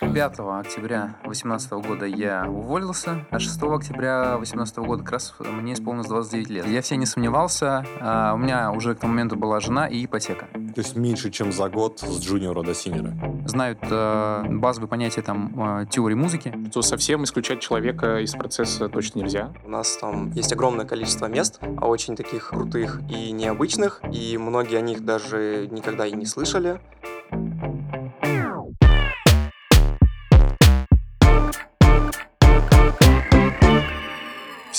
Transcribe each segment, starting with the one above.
5 октября 2018 года я уволился, а 6 октября 2018 года как раз мне исполнилось 29 лет. Я все не сомневался, а у меня уже к тому моменту была жена и ипотека. То есть меньше, чем за год с джуниора до синера. Знают э, базовые понятия там э, теории музыки. То совсем исключать человека из процесса точно нельзя. У нас там есть огромное количество мест, а очень таких крутых и необычных, и многие о них даже никогда и не слышали.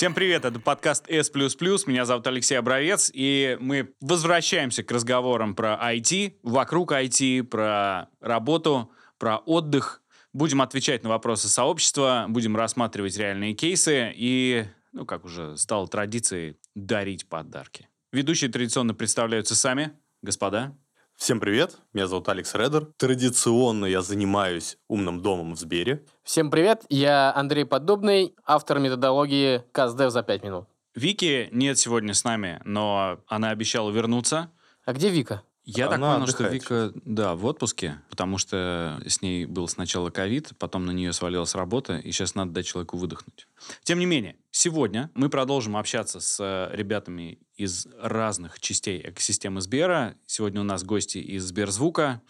Всем привет, это подкаст S++, меня зовут Алексей Обровец, и мы возвращаемся к разговорам про IT, вокруг IT, про работу, про отдых. Будем отвечать на вопросы сообщества, будем рассматривать реальные кейсы и, ну, как уже стало традицией, дарить подарки. Ведущие традиционно представляются сами, господа. Всем привет, меня зовут Алекс Редер. Традиционно я занимаюсь умным домом в Сбере. Всем привет, я Андрей Поддубный, автор методологии КАЗДЕВ за 5 минут. Вики нет сегодня с нами, но она обещала вернуться. А где Вика? Я так Она понял, что отдыхает Вика, да, в отпуске, потому что с ней был сначала ковид, потом на нее свалилась работа, и сейчас надо дать человеку выдохнуть. Тем не менее, сегодня мы продолжим общаться с э, ребятами из разных частей экосистемы Сбера. Сегодня у нас гости из Сберзвука.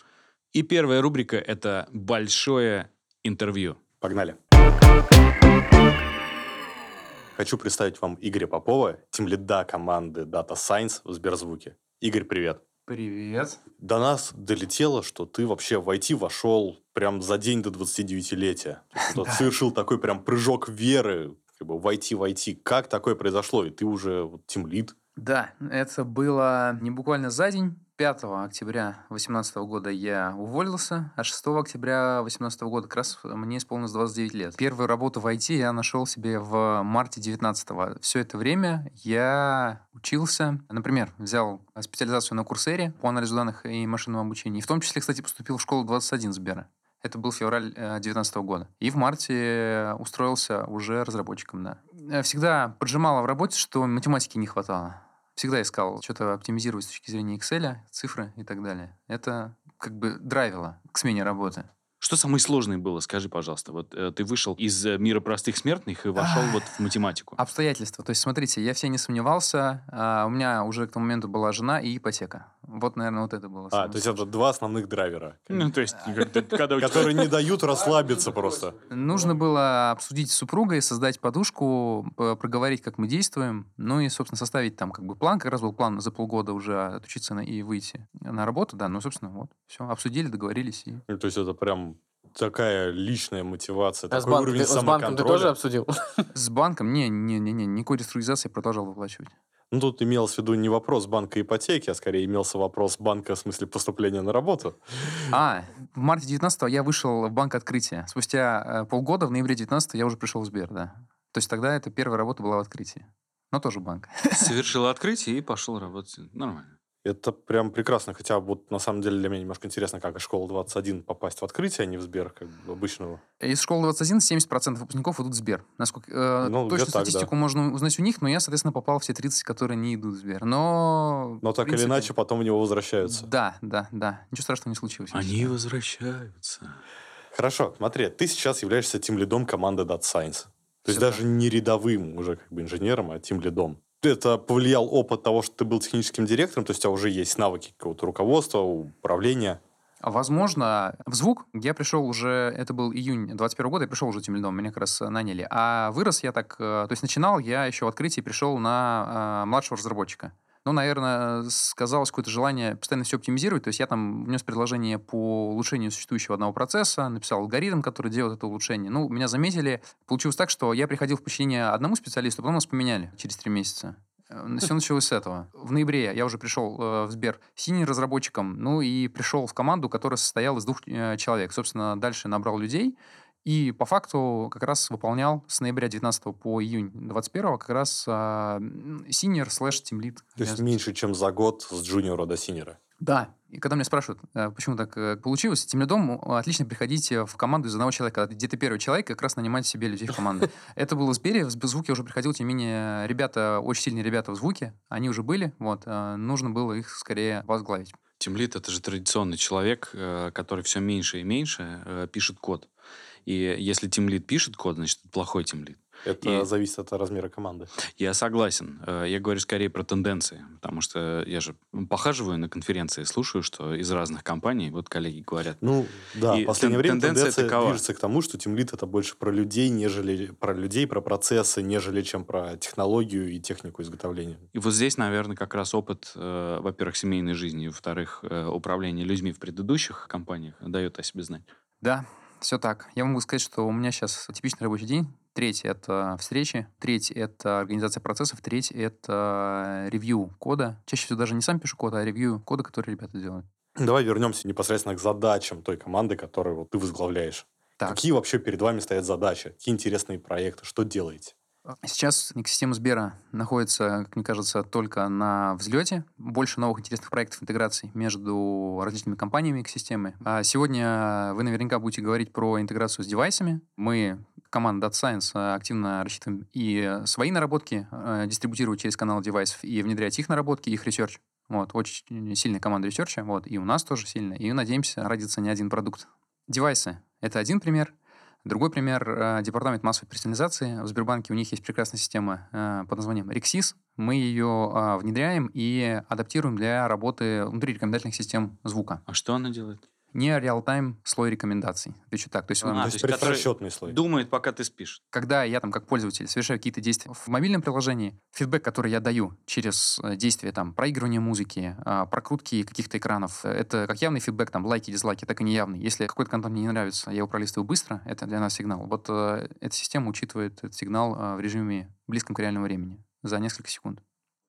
И первая рубрика — это большое интервью. Погнали. Хочу представить вам Игоря Попова, тимлида команды Data Science в Сберзвуке. Игорь, привет. Привет. До нас долетело, что ты вообще в IT вошел прям за день до 29-летия. То есть вот Совершил такой прям прыжок веры как бы, в IT, в IT. Как такое произошло? И ты уже вот, тимлид. Да, это было не буквально за день. 5 октября 2018 года я уволился, а 6 октября 2018 года как раз мне исполнилось 29 лет. Первую работу в IT я нашел себе в марте 19 Все это время я учился, например, взял специализацию на Курсере по анализу данных и машинному обучению. И в том числе, кстати, поступил в школу 21 Сбера. Это был февраль 2019 года. И в марте устроился уже разработчиком, да. Э, Всегда поджимало в работе, что математики не хватало. Всегда искал что-то оптимизировать с точки зрения Excel, цифры и так далее. Это как бы драйвило к смене работы. Что самое сложное было, скажи, пожалуйста. Вот э, ты вышел из э, мира простых смертных и вошел вот в математику. Обстоятельства. То есть, смотрите, я все не сомневался. а, у меня уже к тому моменту была жена и ипотека. Вот, наверное, вот это было. А, то есть это два основных драйвера, Ну, то есть, когда, которые не дают расслабиться просто. Нужно было обсудить с супругой, создать подушку, проговорить, как мы действуем, ну и, собственно, составить там как бы план. Как раз был план за полгода уже отучиться и выйти на работу, да, ну, собственно, вот, все, обсудили, договорились. И... Ну, То есть это прям такая личная мотивация, А с, такой банк- уровень ты- с банком ты самоконтроля. тоже обсудил? С банком, не, не, не, не, никакой реструктуризации я продолжал выплачивать. Ну, тут имелось в виду не вопрос банка ипотеки, а скорее имелся вопрос банка в смысле поступления на работу. А, в марте 19 я вышел в банк открытия. Спустя э, полгода, в ноябре 19 я уже пришел в Сбер, да. То есть тогда это первая работа была в открытии. Но тоже банк. совершил открытие и пошел работать. Нормально. Это прям прекрасно, хотя вот на самом деле для меня немножко интересно, как из школы 21 попасть в открытие, а не в Сбер, как бы обычного. Из школы 21 70% выпускников идут в Сбер. Насколько, э, Ну, точную где так, да. статистику можно узнать у них, но я, соответственно, попал в те 30, которые не идут в Сбер. Но... Но так или принципе, иначе потом в него возвращаются. Да, да, да. Ничего страшного не случилось. Они возвращаются. Хорошо, смотри, ты сейчас являешься тем лидом команды Data Science. То есть Всё даже не рядовым уже как бы инженером, а тем лидом. Это повлиял опыт того, что ты был техническим директором, то есть у тебя уже есть навыки какого-то руководства, управления. Возможно, в звук я пришел уже, это был июнь 21 года, я пришел уже тем лидом, меня как раз э, наняли. А вырос я так, э, то есть начинал я еще в открытии, пришел на э, младшего разработчика. Ну, наверное, сказалось какое-то желание постоянно все оптимизировать. То есть я там внес предложение по улучшению существующего одного процесса, написал алгоритм, который делает это улучшение. Ну, меня заметили. Получилось так, что я приходил в подчинение одному специалисту, потом нас поменяли через три месяца. Все началось с этого. В ноябре я уже пришел э, в Сбер синим разработчиком, ну и пришел в команду, которая состояла из двух э, человек. Собственно, дальше набрал людей, и по факту как раз выполнял с ноября 19 по июнь 21 как раз senior slash team lead. То есть меньше, чем за год с джуниора до сеньора. Да. И когда меня спрашивают, э, почему так э, получилось, тимлидом э, отлично приходить в команду из одного человека. Где ты первый человек, как раз нанимать себе людей в команду. Это было в Сбере, в звуке уже приходил, тем не менее, ребята, очень сильные ребята в звуке, они уже были, вот, нужно было их скорее возглавить. Тимлид — это же традиционный человек, который все меньше и меньше пишет код. И если тимлит пишет код, значит, это плохой тимлит. Это И- зависит от размера команды. Я согласен. Э, Я говорю скорее про тенденции, потому что я же похаживаю на конференции, слушаю, что из разных компаний, вот коллеги говорят, Ну, да, И в последнее тен- время тенденция тенденция такова. движется к тому, что тимлит это больше про людей, нежели про людей, про процессы, нежели чем про технологию и технику изготовления. И вот здесь, наверное, как раз опыт, э, во-первых, семейной жизни, и, во-вторых, э, управления людьми в предыдущих компаниях дает о себе знать. Да, все так. Я могу сказать, что у меня сейчас типичный рабочий день. Треть — это встречи, треть — это организация процессов, треть — это ревью кода. Чаще всего даже не сам пишу код, а ревью кода, который ребята делают. Давай вернемся непосредственно к задачам той команды, которую вот ты возглавляешь. Так. Какие вообще перед вами стоят задачи? Какие интересные проекты? Что делаете? Сейчас экосистема Сбера находится, как мне кажется, только на взлете. Больше новых интересных проектов интеграции между различными компаниями экосистемы. А сегодня вы наверняка будете говорить про интеграцию с девайсами. Мы, команда Data Science, активно рассчитываем и свои наработки э, дистрибутировать через канал девайсов, и внедрять их наработки, их research. Вот, очень сильная команда ресерча, вот, и у нас тоже сильная. И надеемся, родится не один продукт. Девайсы — это один пример. Другой пример э, департамент массовой персонализации. В Сбербанке у них есть прекрасная система э, под названием Rexis. Мы ее э, внедряем и адаптируем для работы внутри рекомендательных систем звука. А что она делает? Не реал-тайм слой рекомендаций. Отвечу так. То есть, А, эм, То есть предрасчетный слой. Думает, пока ты спишь. когда я там как пользователь совершаю какие-то действия в мобильном приложении, фидбэк, который я даю через э, действия там проигрывания музыки, а, прокрутки каких-то экранов, э, это как явный фидбэк, там лайки, дизлайки, так и неявный. Если какой-то контент мне не нравится, я его пролистываю быстро, это для нас сигнал. Вот э, эта система учитывает этот сигнал э, в режиме близком к реальному времени за несколько секунд.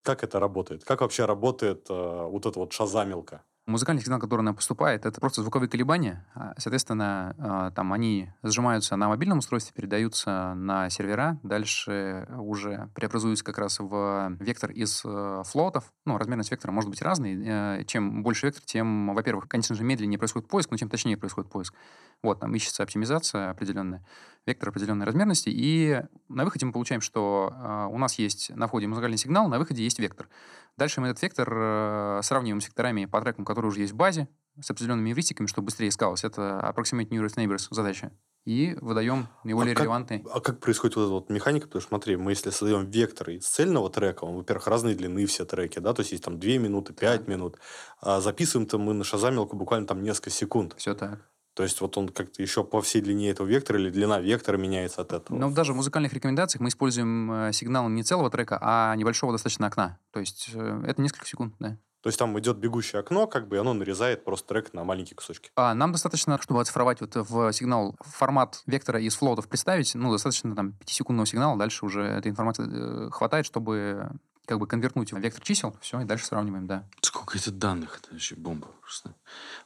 Как это работает? Как вообще работает э, вот эта вот шазамилка? Музыкальный сигнал, который нам поступает, это просто звуковые колебания. А, Соответственно, а, там они сжимаются на мобильном устройстве, передаются на сервера, дальше уже преобразуются как раз в вектор из э, флотов. Ну, размерность вектора может быть разный. Э, Чем больше вектор, тем, во-первых, конечно же, медленнее происходит поиск, но тем точнее происходит поиск. Вот, там ищется оптимизация определенная, вектор определенной размерности, и на выходе мы получаем, что э, у нас есть на входе музыкальный сигнал, на выходе есть вектор. Дальше мы этот вектор э, сравниваем с векторами по трекам, которые уже есть в базе, с определенными эвристиками, чтобы быстрее искалось. Это Approximate Nearest Neighbors задача. И выдаем наиболее а как, релевантный. а как происходит вот эта вот механика? Потому что смотри, мы если создаем вектор из цельного трека, он, во-первых, разной длины все треки, да, то есть есть там 2 минуты, 5 минут, а записываем-то мы на шазамилку буквально там несколько секунд. Все так. То есть вот он как-то еще по всей длине этого вектора или длина вектора меняется от этого. Но даже в музыкальных рекомендациях мы используем э, сигнал не целого трека, а небольшого достаточно окна. То есть э, это несколько секунд, да. То есть там идет бегущее окно, как бы, и оно нарезает просто трек на маленькие кусочки. А нам достаточно, чтобы оцифровать вот в сигнал формат вектора из флотов представить, ну, достаточно там 5-секундного сигнала, дальше уже этой информации э, хватает, чтобы как бы конвертнуть в вектор чисел, все, и дальше сравниваем, да. Сколько это данных? Это вообще бомба просто.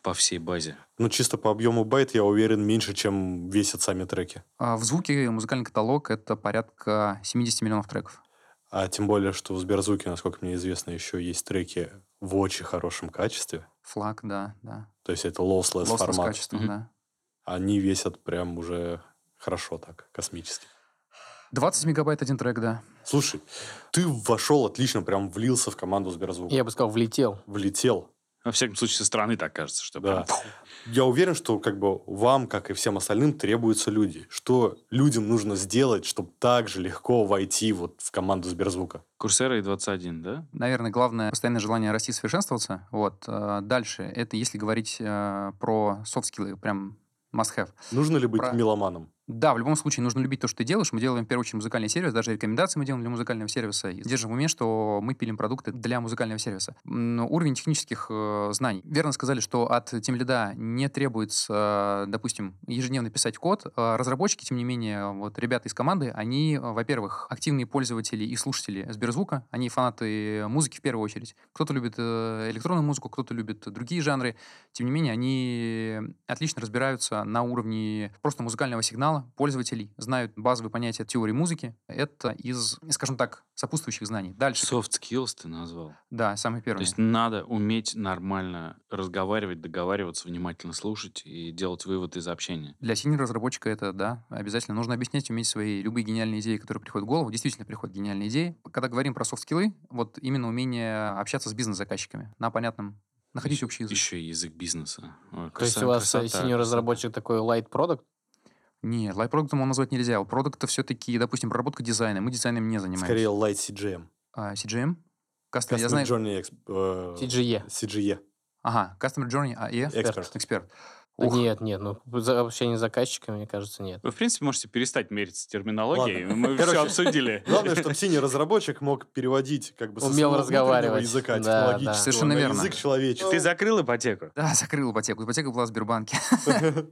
По всей базе. Ну, чисто по объему байт, я уверен, меньше, чем весят сами треки. А в звуке музыкальный каталог — это порядка 70 миллионов треков. А тем более, что в Сберзвуке, насколько мне известно, еще есть треки в очень хорошем качестве. Флаг, да, да. То есть это lossless, Lossless формат. качество, Мгм. да. Они весят прям уже хорошо так, космически. 20 мегабайт один трек, да. Слушай, ты вошел отлично, прям влился в команду Сберзвука. Я бы сказал, влетел. Влетел. Во всяком случае, со стороны так кажется, что Да. прям Я уверен, что как бы вам, как и всем остальным, требуются люди. Что людям нужно сделать, чтобы так же легко войти вот в команду Сберзвука? Курсера и 21, да? Наверное, главное постоянное желание расти, совершенствоваться. Вот. э, Дальше, это если говорить э, про софт-скиллы, прям must-have. Нужно ли быть Про- меломаном? Да, в любом случае нужно любить то, что ты делаешь. Мы делаем, в первую очередь, музыкальный сервис, даже рекомендации мы делаем для музыкального сервиса. И держим в уме, что мы пилим продукты для музыкального сервиса. М, Уровень технических э, знаний. Верно сказали, что от тимлида не требуется, э, допустим, ежедневно писать код. Э, Разработчики, тем не менее, вот ребята из команды, они, э, во-первых, активные пользователи и слушатели Сберзвука. Они фанаты музыки в первую очередь. Кто-то любит э, электронную музыку, кто-то любит другие жанры. Тем не менее, они отлично разбираются на уровне просто музыкального сигнала пользователей, знают базовые понятия теории музыки. Это из, скажем так, сопутствующих знаний. Дальше. Soft skills ты назвал. Да, самый То первый. есть надо уметь нормально разговаривать, договариваться, внимательно слушать и делать вывод из общения. Для синер-разработчика это, да, обязательно. Нужно объяснять, уметь свои любые гениальные идеи, которые приходят в голову. Действительно приходят гениальные идеи. Когда говорим про софт-скиллы, вот именно умение общаться с бизнес-заказчиками на понятном находить общий язык. Еще и язык бизнеса. Ой, То есть краса- у вас красота, синьор красота. разработчик такой light продукт? Нет, лайт-продуктом его назвать нельзя. У продукта все-таки, допустим, проработка дизайна. Мы дизайном не занимаемся. Скорее Light CGM. А, CGM? Customer, я знаю... Journey Exp- э, TGE. CGE. Ага, Customer Journey, а, и? Эксперт. Ух. Нет, нет, ну за общение с заказчиками, мне кажется, нет. Вы, в принципе, можете перестать мериться терминологией. Ладно. Мы все Короче, обсудили. Главное, чтобы синий разработчик мог переводить как бы Умел разговаривать. языка Да, технологического да. Совершенно на верно. язык человеческий. Ты закрыл ипотеку? Да, закрыл ипотеку. Ипотека была в Сбербанке.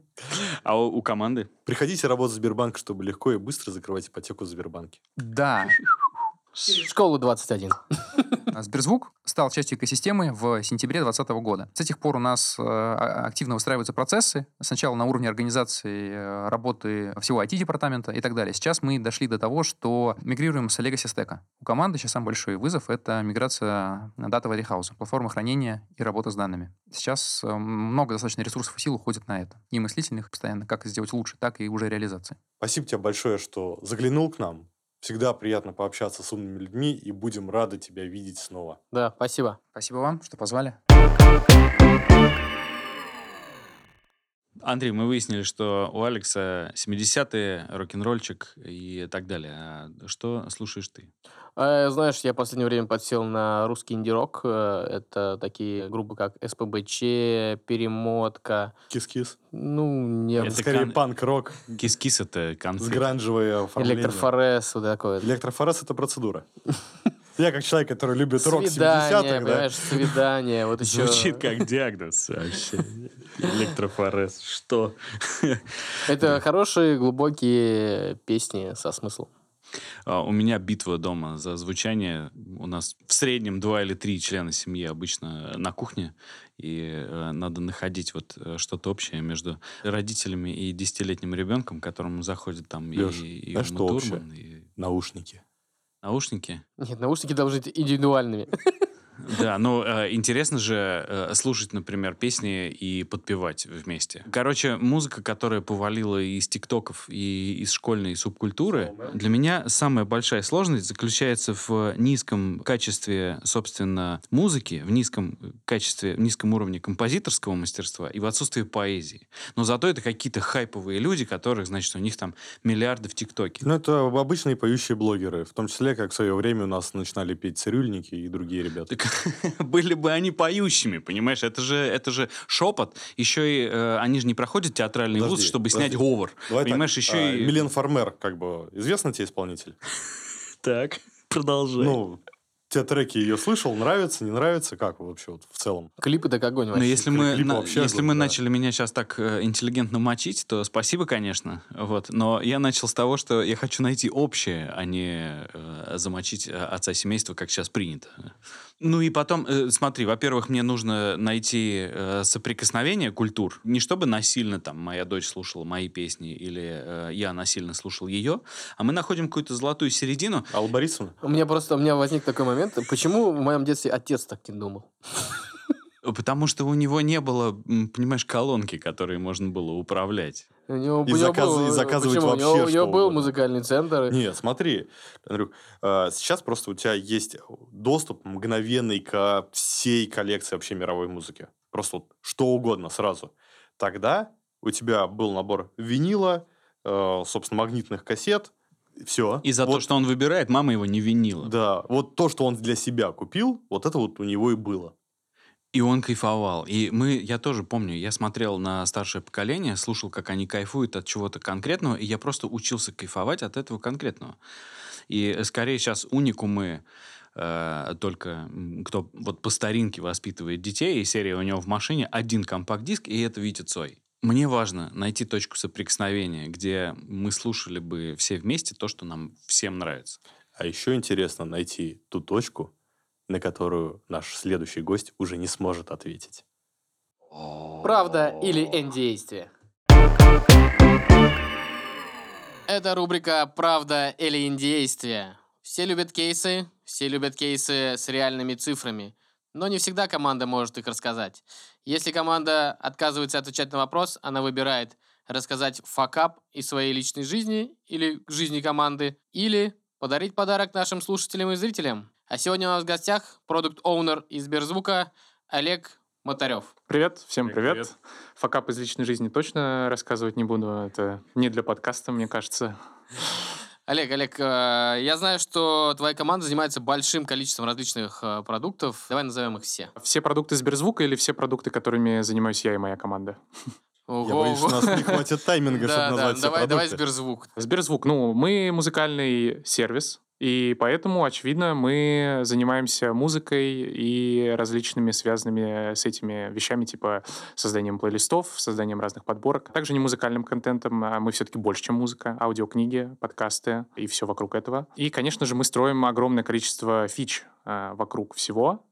А у, у команды? Приходите работать в Сбербанк, чтобы легко и быстро закрывать ипотеку в Сбербанке. Да, Школу 21. А Сберзвук стал частью экосистемы в сентябре 2020 года. С тех пор у нас э, а- активно выстраиваются процессы. Сначала на уровне организации э, работы всего IT-департамента и так далее. Сейчас мы дошли до того, что мигрируем с Legacy стека. У команды сейчас самый большой вызов — это миграция дата Warehouse, платформы хранения и работа с данными. Сейчас э, много достаточно ресурсов и сил уходит на это. И мыслительных постоянно, как сделать лучше, так и уже реализации. Спасибо тебе большое, что заглянул к нам. Всегда приятно пообщаться с умными людьми, и будем рады тебя видеть снова. Да, спасибо. Спасибо вам, что позвали. Андрей, мы выяснили, что у Алекса 70-е, рок-н-ролльчик и так далее. А что слушаешь ты? Э, Знаешь, я в последнее время подсел на русский инди-рок. Э, Это такие группы, как СПБЧ, Перемотка. Кис-кис. Ну, не... Это Скорее кон- панк-рок Кис-кис — это с конфликт. гранжевое оформление. Электрофорез, вот такое. Электрофорез — это процедура. Я как человек, который любит рок 70-х, Свидание, да, понимаешь, свидание. Вот еще... Звучит как диагноз вообще. Электрофорез. Что? Это хорошие, глубокие песни со смыслом. А, У меня битва дома за звучание. У нас в среднем два или три члена семьи обычно на кухне. И э, надо находить вот э, что-то общее между родителями и десятилетним ребенком, которому заходит там и, Лёш, и знаешь, Ума что общее? И наушники. Наушники. Нет, наушники должны быть индивидуальными. Да, ну э, интересно же э, слушать, например, песни и подпевать вместе. Короче, музыка, которая повалила из тиктоков и из школьной субкультуры, для меня самая большая сложность заключается в низком качестве, собственно, музыки, в низком качестве, в низком уровне композиторского мастерства и в отсутствии поэзии. Но зато это какие-то хайповые люди, которых, значит, у них там миллиарды в тиктоке. Ну, это обычные поющие блогеры, в том числе, как в свое время у нас начинали петь цирюльники и другие ребята. Так были бы они поющими, понимаешь? Это же, это же шепот. Еще и э, они же не проходят театральный вуз, Подожди, чтобы подожди. снять говор. Давай понимаешь, так, еще а, и... Милен Фармер, как бы, известный тебе исполнитель? Так, продолжай. Ну, те треки ее слышал, нравится, не нравится, как вообще вот в целом? Клипы так огонь Ну, вообще. если мы, клип на- вообще если огонь, мы да. начали меня сейчас так э, интеллигентно мочить, то спасибо, конечно. Вот. Но я начал с того, что я хочу найти общее, а не э, замочить э, отца семейства, как сейчас принято. Ну и потом, э, смотри, во-первых, мне нужно найти э, соприкосновение культур. Не чтобы насильно там моя дочь слушала мои песни или э, я насильно слушал ее, а мы находим какую-то золотую середину. Алла Борисовна? У меня просто у меня возник такой момент. Почему в моем детстве отец так не думал? Потому что у него не было, понимаешь, колонки, которые можно было управлять. У него, И у него заказ- был- и заказывать почему? вообще у него, у что него был музыкальный центр. Нет, смотри, Андрюк, э, сейчас просто у тебя есть доступ мгновенный ко всей коллекции вообще мировой музыки. Просто вот что угодно сразу. Тогда у тебя был набор винила, э, собственно, магнитных кассет, все. И за то, что он выбирает, мама его не винила. Да, вот то, что он для себя купил, вот это вот у него и было. И он кайфовал. И мы, я тоже помню, я смотрел на старшее поколение, слушал, как они кайфуют от чего-то конкретного, и я просто учился кайфовать от этого конкретного. И э, скорее сейчас уникумы э, только кто вот по старинке воспитывает детей, и серия у него в машине один компакт-диск, и это Витя Цой. Мне важно найти точку соприкосновения, где мы слушали бы все вместе то, что нам всем нравится. А еще интересно найти ту точку, на которую наш следующий гость уже не сможет ответить. Правда или N-действие? Это рубрика «Правда или индействие». Все любят кейсы, все любят кейсы с реальными цифрами, но не всегда команда может их рассказать. Если команда отказывается отвечать на вопрос, она выбирает рассказать факап из своей личной жизни или жизни команды, или подарить подарок нашим слушателям и зрителям. А сегодня у нас в гостях продукт-оунер из Сберзвука Олег Мотарев. Привет, всем Привет, привет. Факап из личной жизни точно рассказывать не буду. Это не для подкаста, мне кажется. Олег, Олег, э, я знаю, что твоя команда занимается большим количеством различных э, продуктов. Давай назовем их все. Все продукты Сберзвука или все продукты, которыми занимаюсь я и моя команда? Я боюсь, что у нас не хватит тайминга, чтобы назвать все давай, давай продукты. Сберзвук. Сберзвук, ну, мы музыкальный сервис, и поэтому, очевидно, мы занимаемся музыкой и различными связанными с этими вещами, типа созданием плейлистов, созданием разных подборок. Также не музыкальным контентом, а мы все-таки больше, чем музыка. Аудиокниги, подкасты и все вокруг этого. И, конечно же, мы строим огромное количество фич а, вокруг всего.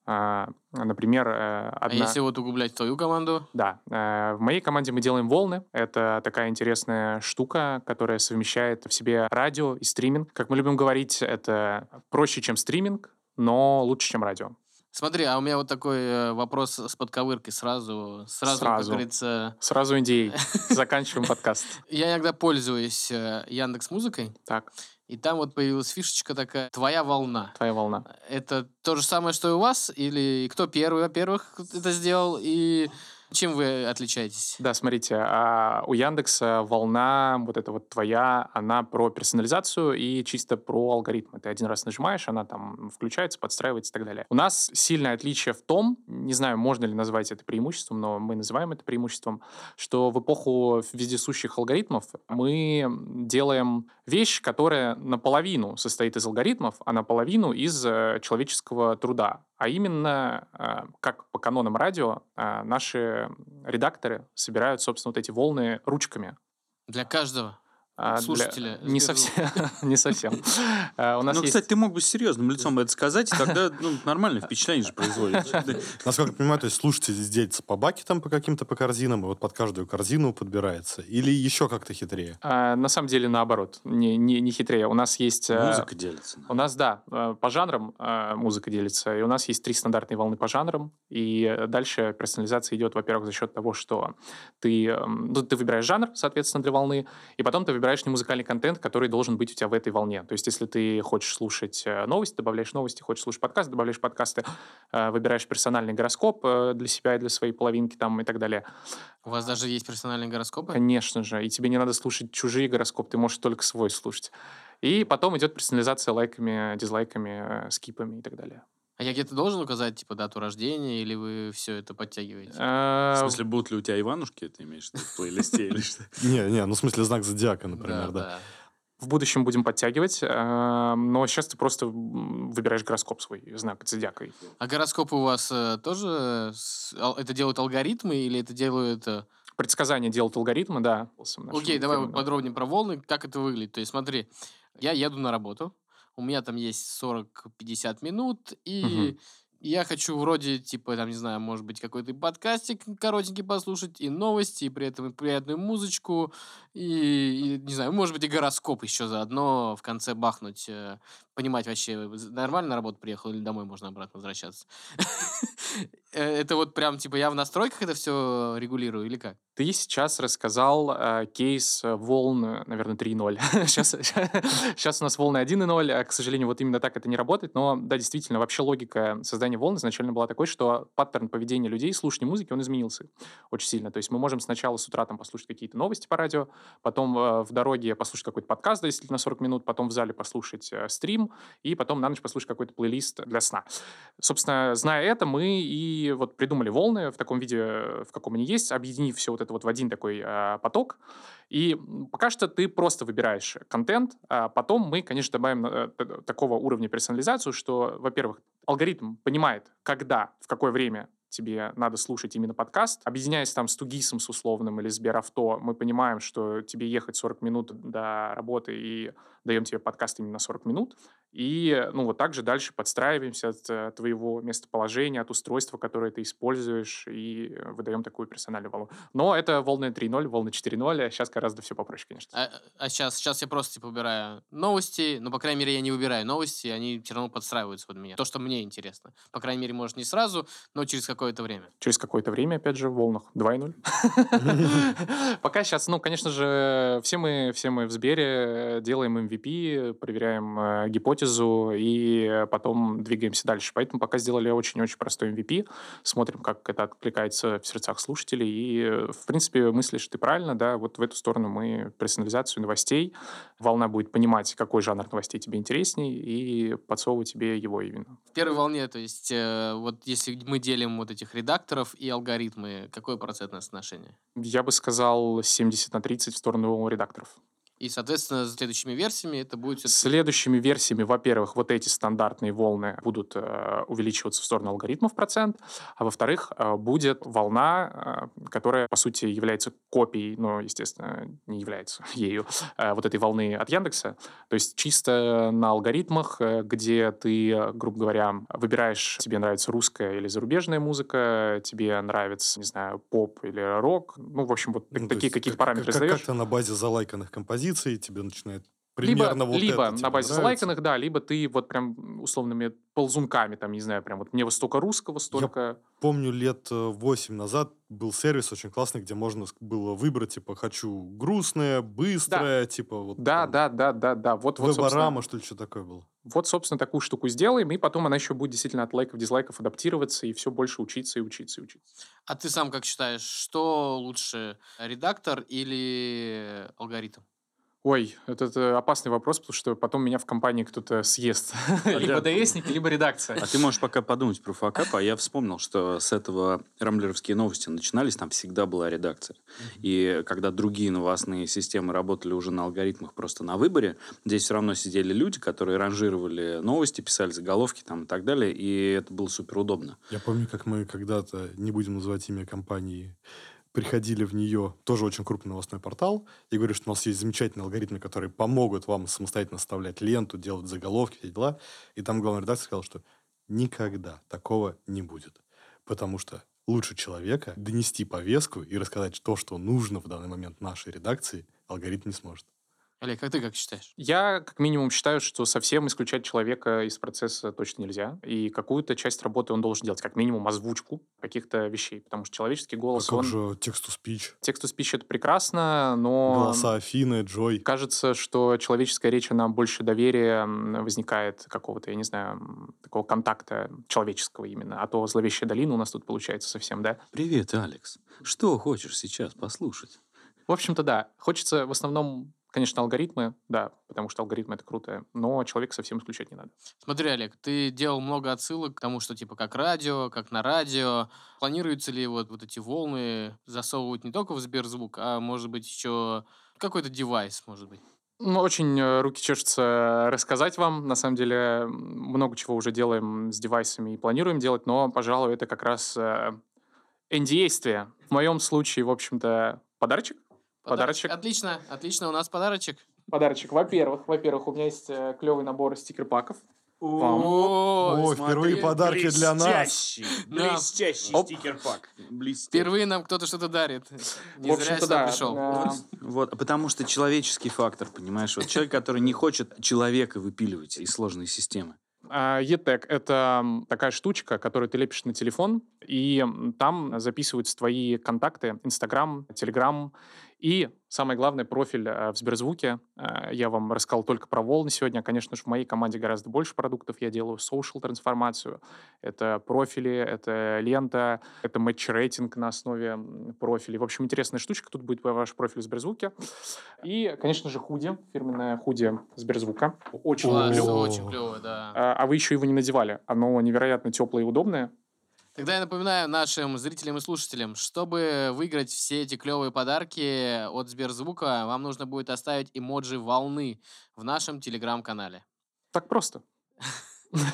А, например, э, А одна... если вот углублять твою команду? Да, э, в моей команде мы делаем волны. Это такая интересная штука, которая совмещает в себе радио и стриминг. Как мы любим говорить, это проще, чем стриминг, но лучше, чем радио. Смотри, а у меня вот такой э, вопрос с подковыркой сразу. Сразу, как Сразу. говорится... Сразу идеей. Заканчиваем подкаст. Я иногда пользуюсь Яндекс Музыкой, Так, и там вот появилась фишечка такая «Твоя волна». твоя волна. Это то же самое, что и у вас? Или кто первый, во-первых, это сделал? И чем вы отличаетесь? Да, смотрите, а у Яндекса волна, вот эта вот твоя, она про персонализацию и чисто про алгоритмы. Ты один раз нажимаешь, она там включается, подстраивается и так далее. У нас сильное отличие в том, не знаю, можно ли назвать это преимуществом, но мы называем это преимуществом, что в эпоху вездесущих алгоритмов мы делаем вещь, которая наполовину состоит из алгоритмов, а наполовину из э, человеческого труда. А именно, э, как по канонам радио, э, наши редакторы собирают, собственно, вот эти волны ручками. Для каждого. А, для- Слушателя Не Сберзвук. совсем. Не совсем. Э, У нас Ну, есть- кстати, ты мог бы с серьезным лицом это сказать, и тогда ну, нормальное впечатление же производит. Насколько я понимаю, то есть слушатели делятся по бакетам, по каким-то по корзинам, и вот под каждую корзину подбирается. Или еще как-то хитрее. А, На самом деле, наоборот, не не- не хитрее. У нас есть... э, Музыка делится. У нас, да, э, по жанрам э, музыка делится, и у нас есть три стандартные волны по жанрам, и дальше персонализация идет, во-первых, за счет того, что ты, эм, ну, ты выбираешь жанр, соответственно, для волны, и потом ты выбираешь не музыкальный контент, который должен быть у тебя в этой волне. То есть, если ты хочешь слушать э, новости, добавляешь новости, хочешь слушать подкасты, добавляешь подкасты, э, выбираешь персональный гороскоп э, для себя и для своей половинки там и так далее. У вас даже есть персональные гороскопы? Конечно же, и тебе не надо слушать чужие гороскопы, ты можешь только свой слушать. И потом идет персонализация лайками, дизлайками, скипами и так далее. А я где-то должен указать, типа, дату рождения, или вы все это подтягиваете? Э, В смысле, будут ли у тебя Иванушки, ты имеешь в виду, в плейлисте или что? Не, не, ну в смысле знак зодиака, например, да. В будущем будем подтягивать, э, но сейчас ты просто м, выбираешь гороскоп свой, знак зодиака. А гороскопы у вас э, тоже с- ал- это делают алгоритмы или это делают... э, Предсказания делают алгоритмы, да. Окей, давай вот подробнее про волны, как это выглядит. То есть смотри, я еду на работу, у меня там есть 40-50 минут, и Мгм. я хочу вроде, типа, там, не знаю, может быть, какой-то подкастик коротенький послушать, и новости, и при этом и приятную музычку, и, и, не знаю, может быть, и гороскоп еще заодно в конце бахнуть, э, понимать вообще, нормально на работу приехал или домой можно обратно возвращаться. Э, Это вот прям, типа, я в настройках это все регулирую или как? Ты сейчас рассказал э, кейс э, волн, наверное, 3.0. сейчас, сейчас у нас волны 1.0, а, к сожалению, вот именно так это не работает, но да, действительно, вообще логика создания волн изначально была такой, что паттерн поведения людей, слушания музыки, он изменился очень сильно. То есть мы можем сначала с утра там послушать какие-то новости по радио, потом э, в дороге послушать какой-то подкаст, да, если на 40 минут, потом в зале послушать э, стрим, и потом на ночь послушать какой-то плейлист для сна. Собственно, зная это, мы и вот придумали волны в таком виде, в каком они есть, объединив все вот это вот в один такой э, поток. И пока что ты просто выбираешь контент, а потом мы, конечно, добавим э, такого уровня персонализацию, что, во-первых, алгоритм понимает, когда, в какое время тебе надо слушать именно подкаст. Объединяясь там с Тугисом, с условным, или Сберавто, мы понимаем, что тебе ехать 40 минут до работы и даем тебе подкаст именно на 40 минут. И, ну, вот так же дальше подстраиваемся от э, твоего местоположения, от устройства, которое ты используешь, и э, выдаем такую персональную волну. Но это волны 3.0, волны 4.0, а сейчас гораздо все попроще, конечно. А, сейчас, сейчас я просто типа выбираю новости, но, по крайней мере, я не выбираю новости, они все равно подстраиваются под меня. То, что мне интересно. По крайней мере, может, не сразу, но через какое-то время. Через какое-то время, опять же, в волнах 2.0. Пока сейчас, ну, конечно же, все мы, все мы в Сбере делаем MVP, проверяем э, гипотезы, гипотезу и потом двигаемся дальше. Поэтому пока сделали очень-очень простой MVP, смотрим, как это откликается в сердцах слушателей. И, в принципе, мыслишь ты правильно, да, вот в эту сторону мы персонализацию новостей. Волна будет понимать, какой жанр новостей тебе интересней, и подсовывать тебе его именно. В первой волне, то есть, э, вот если мы делим вот этих редакторов и алгоритмы, какое процентное соотношение? Я бы сказал 70 на 30 в сторону редакторов. И, соответственно, с следующими версиями это будет С всё-таки- следующими версиями, во-первых, вот эти стандартные волны будут э, увеличиваться в сторону алгоритмов процент, а во-вторых, э, будет волна, э, которая, по сути, является копией, но, естественно, не является ею, э, вот этой волны от Яндекса. То есть чисто на алгоритмах, э, где ты, грубо говоря, выбираешь, тебе нравится русская или зарубежная музыка, тебе нравится, не знаю, поп или рок, ну, в общем, вот Ну, такие есть какие как- параметры как- задаешь. Как-то на базе залайканных композиций тебе начинает Либо, примерно вот либо это на базе нравится. залайканных, да, либо ты вот прям условными ползунками, там, не знаю, прям вот мне вот столько русского, столько... Помню, лет 8 назад был сервис очень классный, где можно было выбрать, типа, хочу грустное, быстрое, типа, вот Да, там, да, да, да, да. Вот, вот, веборама, что ли, что такое было. вот, собственно, такую штуку сделаем, и потом она еще будет действительно от лайков, дизлайков адаптироваться, и все больше учиться и учиться и учиться. А ты сам как считаешь, что лучше, редактор или алгоритм? Ой, это, это опасный вопрос, потому что потом меня в компании кто-то съест. Либо да. ДСник, либо редакция. А ты можешь пока подумать про факап, а я вспомнил, что с этого рамблеровские новости начинались, там всегда была редакция. И когда другие новостные системы работали уже на алгоритмах просто на выборе, здесь все равно сидели люди, которые ранжировали новости, писали заголовки там и так далее, и это было супер удобно. Я помню, как мы когда-то, не будем называть имя компании, приходили в нее, тоже очень крупный новостной портал, и говорили, что у нас есть замечательные алгоритмы, которые помогут вам самостоятельно составлять ленту, делать заголовки, все дела. И там главный редактор сказал, что никогда такого не будет. Потому что лучше человека донести повестку и рассказать то, что нужно в данный момент нашей редакции, алгоритм не сможет. Олег, как ты как считаешь? Я, как минимум, считаю, что совсем исключать человека из процесса точно нельзя. И какую-то часть работы он должен делать, как минимум озвучку каких-то вещей. Потому что человеческий А голос, как он... же текст-то-спич? Текст-то-спич — это прекрасно, но... Голоса Афины, Джой. Кажется, что человеческая речь, она больше доверия возникает какого-то, я не знаю, такого контакта человеческого именно. А то зловещая долина у нас тут получается совсем, да? Привет, Алекс. Что хочешь сейчас послушать? В общем-то, да. Хочется в основном, конечно, алгоритмы, да, потому что алгоритмы — это круто, но человека совсем исключать не надо. Смотри, Олег, ты делал много отсылок к тому, что типа как радио, как на радио. Планируется ли вот, вот эти волны засовывать не только в Сберзвук, а может быть еще какой-то девайс, может быть? Ну, очень э, руки чешутся рассказать вам. На самом деле, много чего уже делаем с девайсами и планируем делать, но, пожалуй, это как раз э, NDA-ствие. В моем случае, в общем-то, подарочек. Подарочек. Отлично, отлично, у нас подарочек. Подарочек, во-первых. Во-первых, у меня есть клевый набор стикер-паков. О, впервые подарки для нас. Блестящий, стикер-пак. Блестящий. Впервые нам кто-то что-то дарит. Не в зря общем-то, сюда да. пришел. э, Вот, потому что человеческий фактор, понимаешь? Вот человек, который не хочет человека выпиливать из сложной системы. А, E-Tag — это такая штучка, которую ты лепишь на телефон, и там записываются твои контакты, Инстаграм, Телеграм, и самое главное, профиль э, в Сберзвуке. Э, Я вам рассказал только про волны сегодня. Конечно же, в моей команде гораздо больше продуктов. Я делаю social трансформацию. Это профили, это лента, это матч-рейтинг на основе профилей. В общем, интересная штучка. Тут будет ваш профиль в Сберзвуке. И, конечно же, худи, фирменное худи Сберзвука. Очень Класс, люблю. очень клево, да. А а вы еще его не надевали. Оно невероятно теплое и удобное. Тогда я напоминаю нашим зрителям и слушателям, чтобы выиграть все эти клевые подарки от Сберзвука, вам нужно будет оставить эмоджи волны в нашем телеграм-канале. Так просто.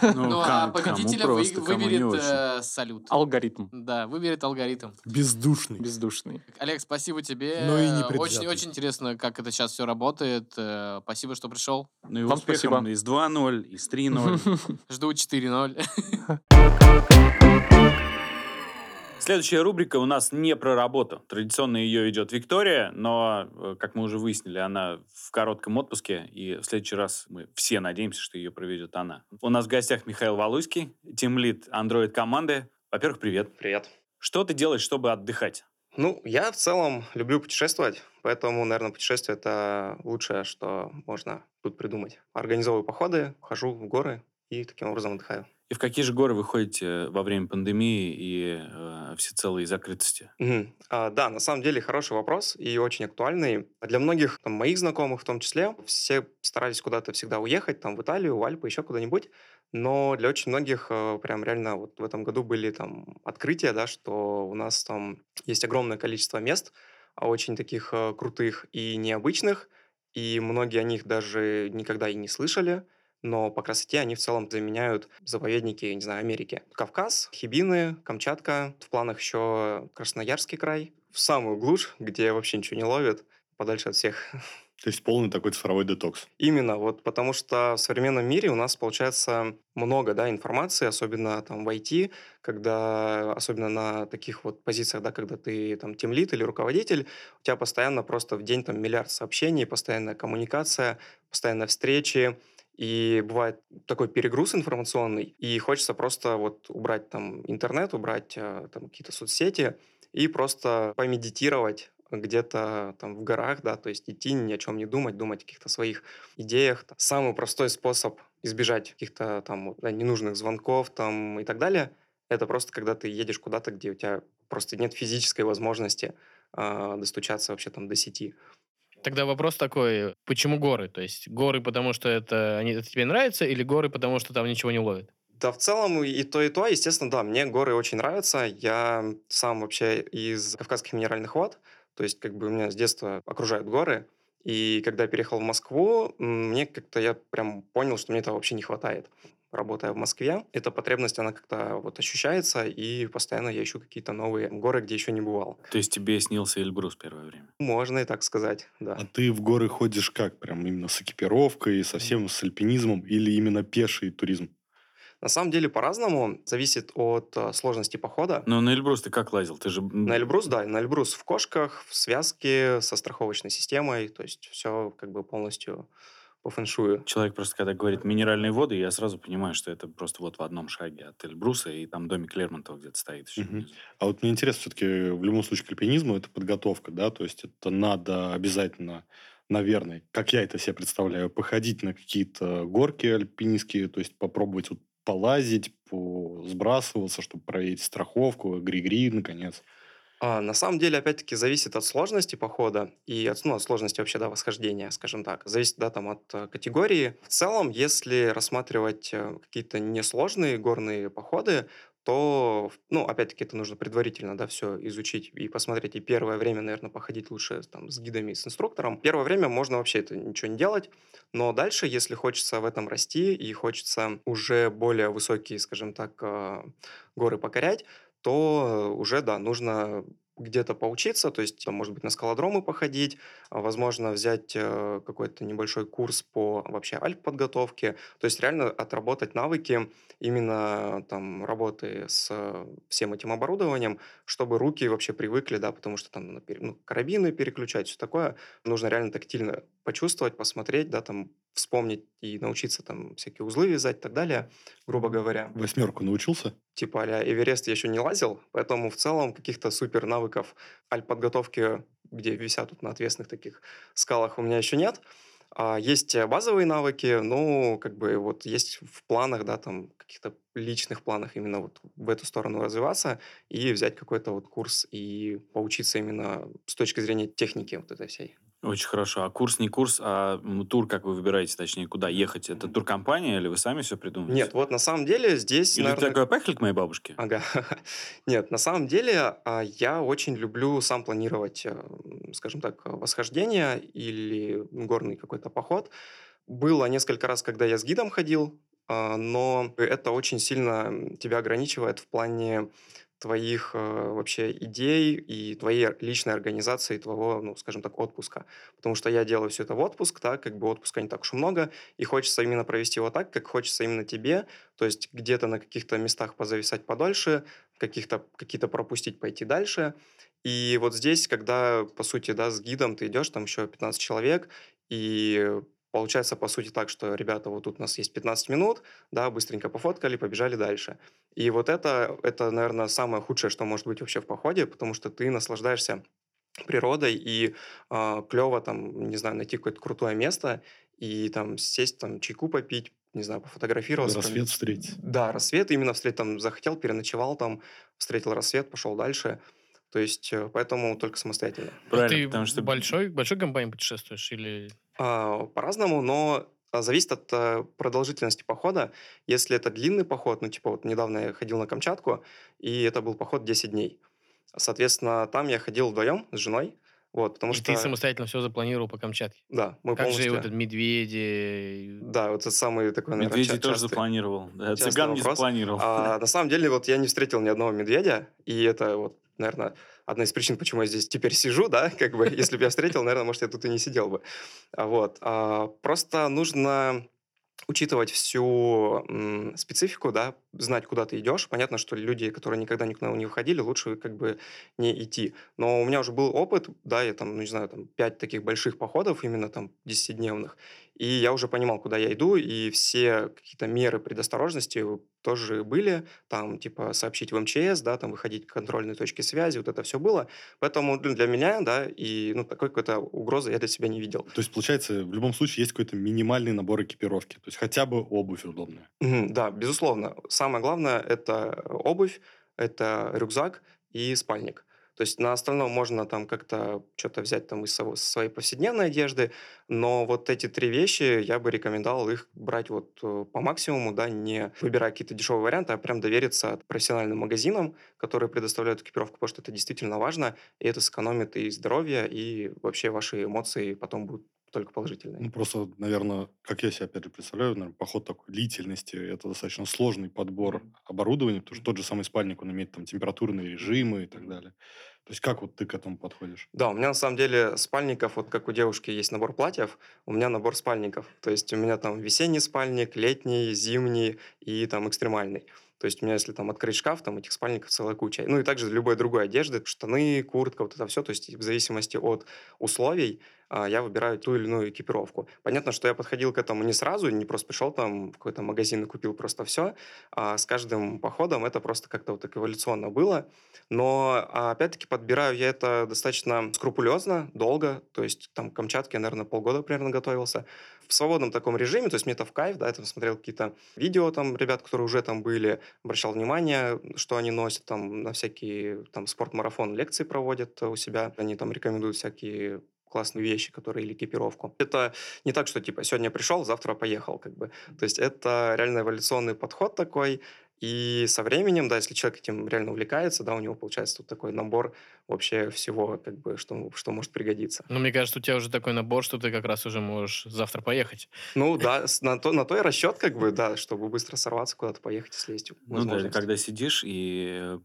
Ну, а кому- кому победителя выберет э, салют. Алгоритм. Да, выберет алгоритм. Бездушный. Бездушный. Олег, спасибо тебе. Но и не Очень, предвзятый. очень интересно, как это сейчас все работает. Э, Спасибо, что пришел. Ну и Вам успехом спасибо. из 2-0, из 3-0. Жду 4-0. Следующая рубрика у нас не про работу. Традиционно ее ведет Виктория, но, э, как мы уже выяснили, она в коротком отпуске, и в следующий раз мы все надеемся, что ее проведет она. У нас в гостях Михаил Валуйский, тимлид Android команды. Во-первых, привет. Привет. Что ты делаешь, чтобы отдыхать? Ну, я в целом люблю путешествовать, поэтому, наверное, путешествие это лучшее, что можно тут придумать. Организовываю походы, хожу в горы и таким образом отдыхаю. И в какие же горы вы ходите во время пандемии и э, всецелой закрытости? Мгм. А, да, на самом деле хороший вопрос и очень актуальный. Для многих там, моих знакомых в том числе, все старались куда-то всегда уехать, там в Италию, в Альпы, еще куда-нибудь. Но для очень многих э, прям реально вот в этом году были там открытия, да, что у нас там есть огромное количество мест, а, очень таких э, крутых и необычных, и многие о них даже никогда и не слышали но по красоте они в целом заменяют заповедники, не знаю, Америки. Кавказ, Хибины, Камчатка, в планах еще Красноярский край, в самую глушь, где вообще ничего не ловят, подальше от всех. То есть полный такой цифровой детокс. Именно, вот потому что в современном мире у нас получается много да, информации, особенно там в IT, когда, особенно на таких вот позициях, да, когда ты там тимлит или руководитель, у тебя постоянно просто в день там миллиард сообщений, постоянная коммуникация, постоянно встречи, и бывает такой перегруз информационный, и хочется просто вот убрать там интернет, убрать э, там какие-то соцсети и просто помедитировать где-то там в горах, да, то есть идти, ни о чем не думать, думать о каких-то своих идеях. Самый простой способ избежать каких-то там да, ненужных звонков там и так далее, это просто когда ты едешь куда-то, где у тебя просто нет физической возможности э, достучаться вообще там до сети. Тогда вопрос такой, почему горы? То есть горы, потому что это, они, это тебе нравится, или горы, потому что там ничего не ловит? Да, в целом и то, и то, естественно, да, мне горы очень нравятся. Я сам вообще из Кавказских минеральных вод, то есть как бы меня с детства окружают горы. И когда я переехал в Москву, мне как-то я прям понял, что мне этого вообще не хватает работая в Москве, эта потребность, она как-то вот ощущается, и постоянно я ищу какие-то новые горы, где еще не бывал. То есть тебе снился Эльбрус первое время? Можно и так сказать, да. А ты в горы ходишь как? Прям именно с экипировкой, совсем с альпинизмом или именно пеший туризм? На самом деле по-разному, зависит от э, сложности похода. Но на Эльбрус ты как лазил? Ты же... На Эльбрус, да, на Эльбрус в кошках, в связке, со страховочной системой, то есть все как бы полностью по фэншую. Человек просто, когда говорит минеральные воды, я сразу понимаю, что это просто вот в одном шаге от Эльбруса, и там домик Лермонтова где-то стоит. Еще угу. А вот мне интересно, все-таки в любом случае к альпинизму это подготовка, да, то есть это надо обязательно наверное, как я это себе представляю, походить на какие-то горки альпинистские, то есть попробовать вот полазить, по сбрасываться, чтобы проверить страховку, гри-гри, наконец. А, на самом деле, опять-таки, зависит от сложности похода и от, ну, от сложности вообще, да, восхождения, скажем так. Зависит, да, там, от э, категории. В целом, если рассматривать э, какие-то несложные горные походы, то, ну, опять-таки, это нужно предварительно, да, все изучить и посмотреть. И первое время, наверное, походить лучше там с гидами, с инструктором. Первое время можно вообще это ничего не делать, но дальше, если хочется в этом расти и хочется уже более высокие, скажем так, э, горы покорять, то уже, да, нужно где-то поучиться, то есть, может быть, на скалодромы походить, а, возможно, взять э, какой-то небольшой курс по вообще альп-подготовке, то есть реально отработать навыки именно там работы с всем этим оборудованием, чтобы руки вообще привыкли, да, потому что там ну, карабины переключать, все такое, нужно реально тактильно почувствовать, посмотреть, да, там вспомнить и научиться там всякие узлы вязать и так далее, грубо говоря. Восьмерку научился? Типа а Эверест я еще не лазил, поэтому в целом каких-то супер навыков альп-подготовки, где висят тут на ответственных таких скалах, у меня еще нет. А есть базовые навыки, ну, как бы вот есть в планах, да, там, каких-то личных планах именно вот в эту сторону развиваться и взять какой-то вот курс и поучиться именно с точки зрения техники вот этой всей. Очень хорошо. А курс не курс, а тур, как вы выбираете, точнее, куда ехать? Это туркомпания или вы сами все придумываете? Нет, вот на самом деле здесь... Или наверное... ты такой, поехали к моей бабушке? Ага. Нет, на самом деле а, я очень люблю сам планировать, э, скажем так, восхождение или горный какой-то поход. Было несколько раз, когда я с гидом ходил, а, но это очень сильно тебя ограничивает в плане твоих э, вообще идей и твоей личной организации, твоего, ну, скажем так, отпуска. Потому что я делаю все это в отпуск, так, как бы отпуска не так уж много, и хочется именно провести его так, как хочется именно тебе, то есть где-то на каких-то местах позависать подольше, каких-то, какие-то пропустить, пойти дальше. И вот здесь, когда, по сути, да, с гидом ты идешь, там еще 15 человек, и получается, по сути, так, что, ребята, вот тут у нас есть 15 минут, да, быстренько пофоткали, побежали дальше. И вот это, это, наверное, самое худшее, что может быть вообще в походе, потому что ты наслаждаешься природой и э, клево там, не знаю, найти какое-то крутое место и там сесть, там чайку попить, не знаю, пофотографироваться. Рассвет встретить. Да, рассвет именно встретить, там захотел, переночевал там, встретил рассвет, пошел дальше. То есть, э, поэтому только самостоятельно. Правильно, Ты потому что... большой, большой компанией путешествуешь или... А, По-разному, но а, зависит от э, продолжительности похода. Если это длинный поход, ну, типа, вот недавно я ходил на Камчатку, и это был поход 10 дней. Соответственно, там я ходил вдвоем с женой, вот, потому И что... ты самостоятельно все запланировал по Камчатке? Да, мы Как же полностью... вот этот медведи... Да, вот это самый такой, наверное, Медведей ча- тоже частый- запланировал. Да, частый цыган не вопрос. запланировал. А, на самом деле, вот я не встретил ни одного медведя, и это вот, наверное, одна из причин, почему я здесь теперь сижу, да, как бы, если бы я встретил, наверное, может, я тут и не сидел бы. А Вот. А, Просто нужно учитывать всю специфику, да, знать, куда ты идешь. Понятно, что люди, которые никогда никуда не выходили, лучше как бы не идти. Но у меня уже был опыт, да, я там, ну, не знаю, там, пять таких больших походов, именно там, десятидневных, и я уже понимал, куда я иду, и все какие-то меры предосторожности тоже были, там, типа, сообщить в МЧС, да, там, выходить к контрольной точке связи, вот это все было. Поэтому ну, для меня, да, и, ну, такой какой-то угрозы я для себя не видел. То есть, получается, в любом случае есть какой-то минимальный набор экипировки. То есть, хотя бы обувь удобная. Мгм, Да, безусловно. Самое главное – это обувь, это рюкзак и спальник. То есть на остальном можно там как-то что-то взять там из сво- своей повседневной одежды, но вот эти три вещи я бы рекомендовал их брать вот э, по максимуму, да, не выбирая какие-то дешевые варианты, а прям довериться профессиональным магазинам, которые предоставляют экипировку, потому что это действительно важно, и это сэкономит и здоровье, и вообще ваши эмоции потом будут только положительные. Ну, просто, наверное, как я себе, опять же, представляю, наверное, поход такой длительности, это достаточно сложный подбор оборудования, потому что тот же самый спальник, он имеет там температурные режимы и так далее. То есть, как вот ты к этому подходишь? Да, у меня на самом деле спальников, вот как у девушки есть набор платьев, у меня набор спальников. То есть у меня там весенний спальник, летний, зимний и там экстремальный. То есть у меня, если там открыть шкаф, там этих спальников целая куча. Ну и также любой другой одежды, штаны, куртка, вот это все. То есть в зависимости от условий я выбираю ту или иную экипировку. Понятно, что я подходил к этому не сразу, не просто пришел там в какой-то магазин и купил просто все. А с каждым походом это просто как-то вот так эволюционно было. Но а, опять-таки подбираю я это достаточно скрупулезно, долго. То есть там Камчатке я, наверное, полгода примерно готовился. В свободном таком режиме, то есть мне это в кайф, да, я там смотрел какие-то видео там ребят, которые уже там были, обращал внимание, что они носят там на всякие там спортмарафон лекции проводят у себя. Они там рекомендуют всякие классные вещи, которые или экипировку. Это не так, что типа сегодня пришел, завтра поехал, как бы. То есть это реально эволюционный подход такой, и со временем, да, если человек этим реально увлекается, да, у него получается тут такой набор вообще всего, как бы, что, что может пригодиться. Ну, мне кажется, у тебя уже такой набор, что ты как раз уже можешь завтра поехать. Ну да, на то, на то и расчет, как бы, да, чтобы быстро сорваться, куда-то поехать, если есть Ну да, возможность. когда сидишь и э,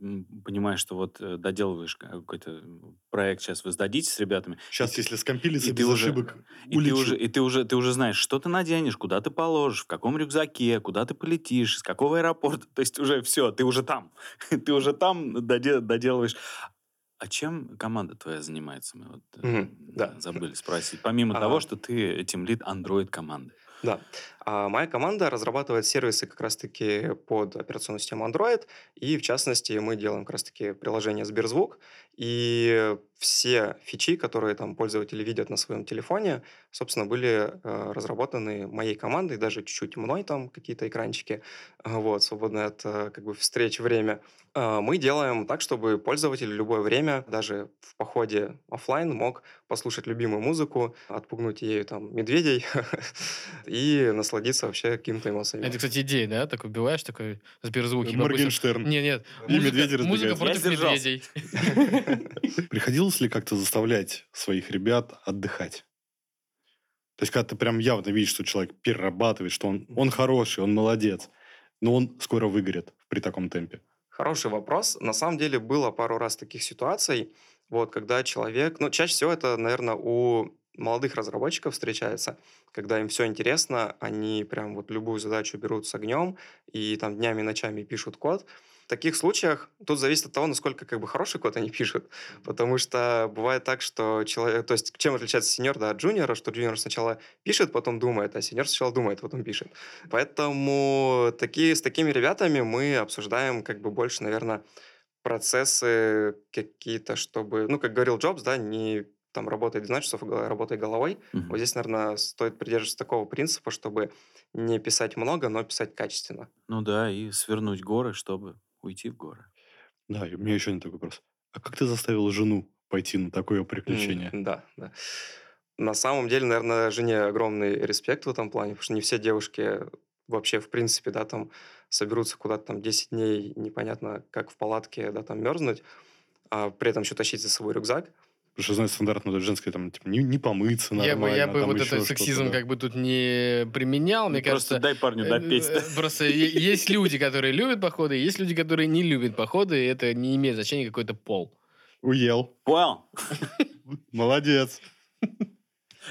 понимаешь, что вот э, доделываешь ка- какой-то проект, сейчас вы сдадите с ребятами, Сейчас, если скомпилится и без уже- ошибок, и ты, уже, и ты уже ты уже знаешь, что ты наденешь, куда ты положишь, в каком рюкзаке, куда ты полетишь, с какого аэропорта. То есть уже все, ты уже там. ты уже там доде- доделываешь. А чем команда твоя занимается? Мы вот э, Мгм, да. забыли спросить. Помимо А. того, что ты этим лид Android команды. Да. А моя команда разрабатывает сервисы как раз-таки под операционную систему Android, и в частности мы делаем как раз-таки приложение Сберзвук, и все фичи, которые там пользователи видят на своем телефоне, собственно, были э, разработаны моей командой, даже чуть-чуть мной там какие-то экранчики, а, вот, свободное от э, как бы встреч время. А, Мы делаем так, чтобы пользователь в любое время, даже в походе оффлайн, мог послушать любимую музыку, отпугнуть ею там медведей и насладиться вообще какими-то эмоциями. Это, кстати, идея, да? Так убиваешь, такой Сберзвуки. допустим. Моргенштерн. Не, нет. И музыка- медведи Музыка против медведей. Приходилось ли как-то заставлять своих ребят отдыхать? То есть, когда ты прям явно видишь, что человек перерабатывает, что он, он хороший, он молодец, но он скоро выгорит при таком темпе. Хороший вопрос. На самом деле было пару раз таких ситуаций, вот, когда человек... Ну, чаще всего это, наверное, у молодых разработчиков встречается, когда им все интересно, они прям вот любую задачу берут с огнем и там днями и ночами пишут код. В таких случаях тут зависит от того, насколько как бы хороший код они пишут, потому что бывает так, что человек, то есть чем отличается сеньор да, от джуниора, что джуниор сначала пишет, потом думает, а сеньор сначала думает, потом пишет. Поэтому такие, с такими ребятами мы обсуждаем как бы больше, наверное, процессы какие-то, чтобы, ну, как говорил Джобс, да, не там работай 12 часов, а работай головой. Мгм. Вот здесь, наверное, стоит придерживаться такого принципа, чтобы не писать много, но писать качественно. Ну да, и свернуть горы, чтобы уйти в горы. Да, и у меня еще один такой вопрос. А как ты заставил жену пойти на такое приключение? М, Да, да. На самом деле, наверное, жене огромный респект в этом плане, потому что не все девушки вообще, в принципе, да, там соберутся куда-то там 10 дней, непонятно, как в палатке, да, там мерзнуть, а при этом еще тащить за собой рюкзак. Потому что, знаешь, стандартно вот женское там, типа, не, не помыться Я бы, нормально. я бы там вот этот сексизм да. как бы тут не применял. Мне Ну, Просто кажется, дай парню э, допеть. э, Просто есть люди, которые любят походы, есть люди, которые не любят походы, и это не имеет значения какой-то пол. Уел. Понял? Молодец.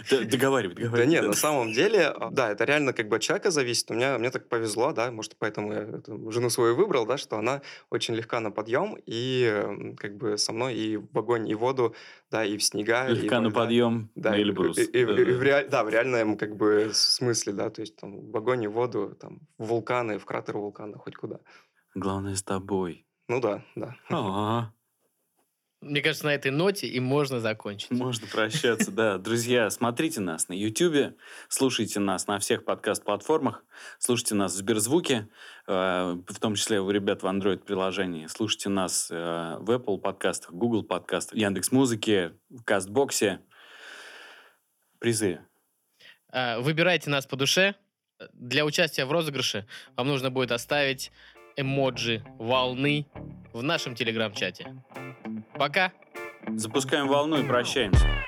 Д- Договаривай, Да договаривай. нет, на самом деле, а, да, это реально как бы от человека зависит. У меня, мне так повезло, да, может, поэтому я жену свою выбрал, да, что она очень легка на подъем, и как бы со мной и в огонь, и в воду, да, и в снега. и Легка на когда- подъем Да, на и, Эльбрус. и- и- и Да-да-да. в реаль- да, в реальном как бы смысле, да, то есть там в огонь и в воду, там, в вулканы, в кратер вулкана, хоть куда. Главное с тобой. Ну да, да. А, Мне кажется, на этой ноте и можно закончить. Можно прощаться, да. Друзья, смотрите нас на YouTube, слушайте нас на всех подкаст-платформах, слушайте нас в Сберзвуке, э, в том числе у ребят в Android-приложении, слушайте нас э, в Apple подкастах, Google подкастах, Яндекс.Музыке, в Кастбоксе. Призы. А, Выбирайте нас по душе. Для участия в розыгрыше вам нужно будет оставить эмоджи волны в нашем телеграм-чате. Пока! Запускаем волну и прощаемся.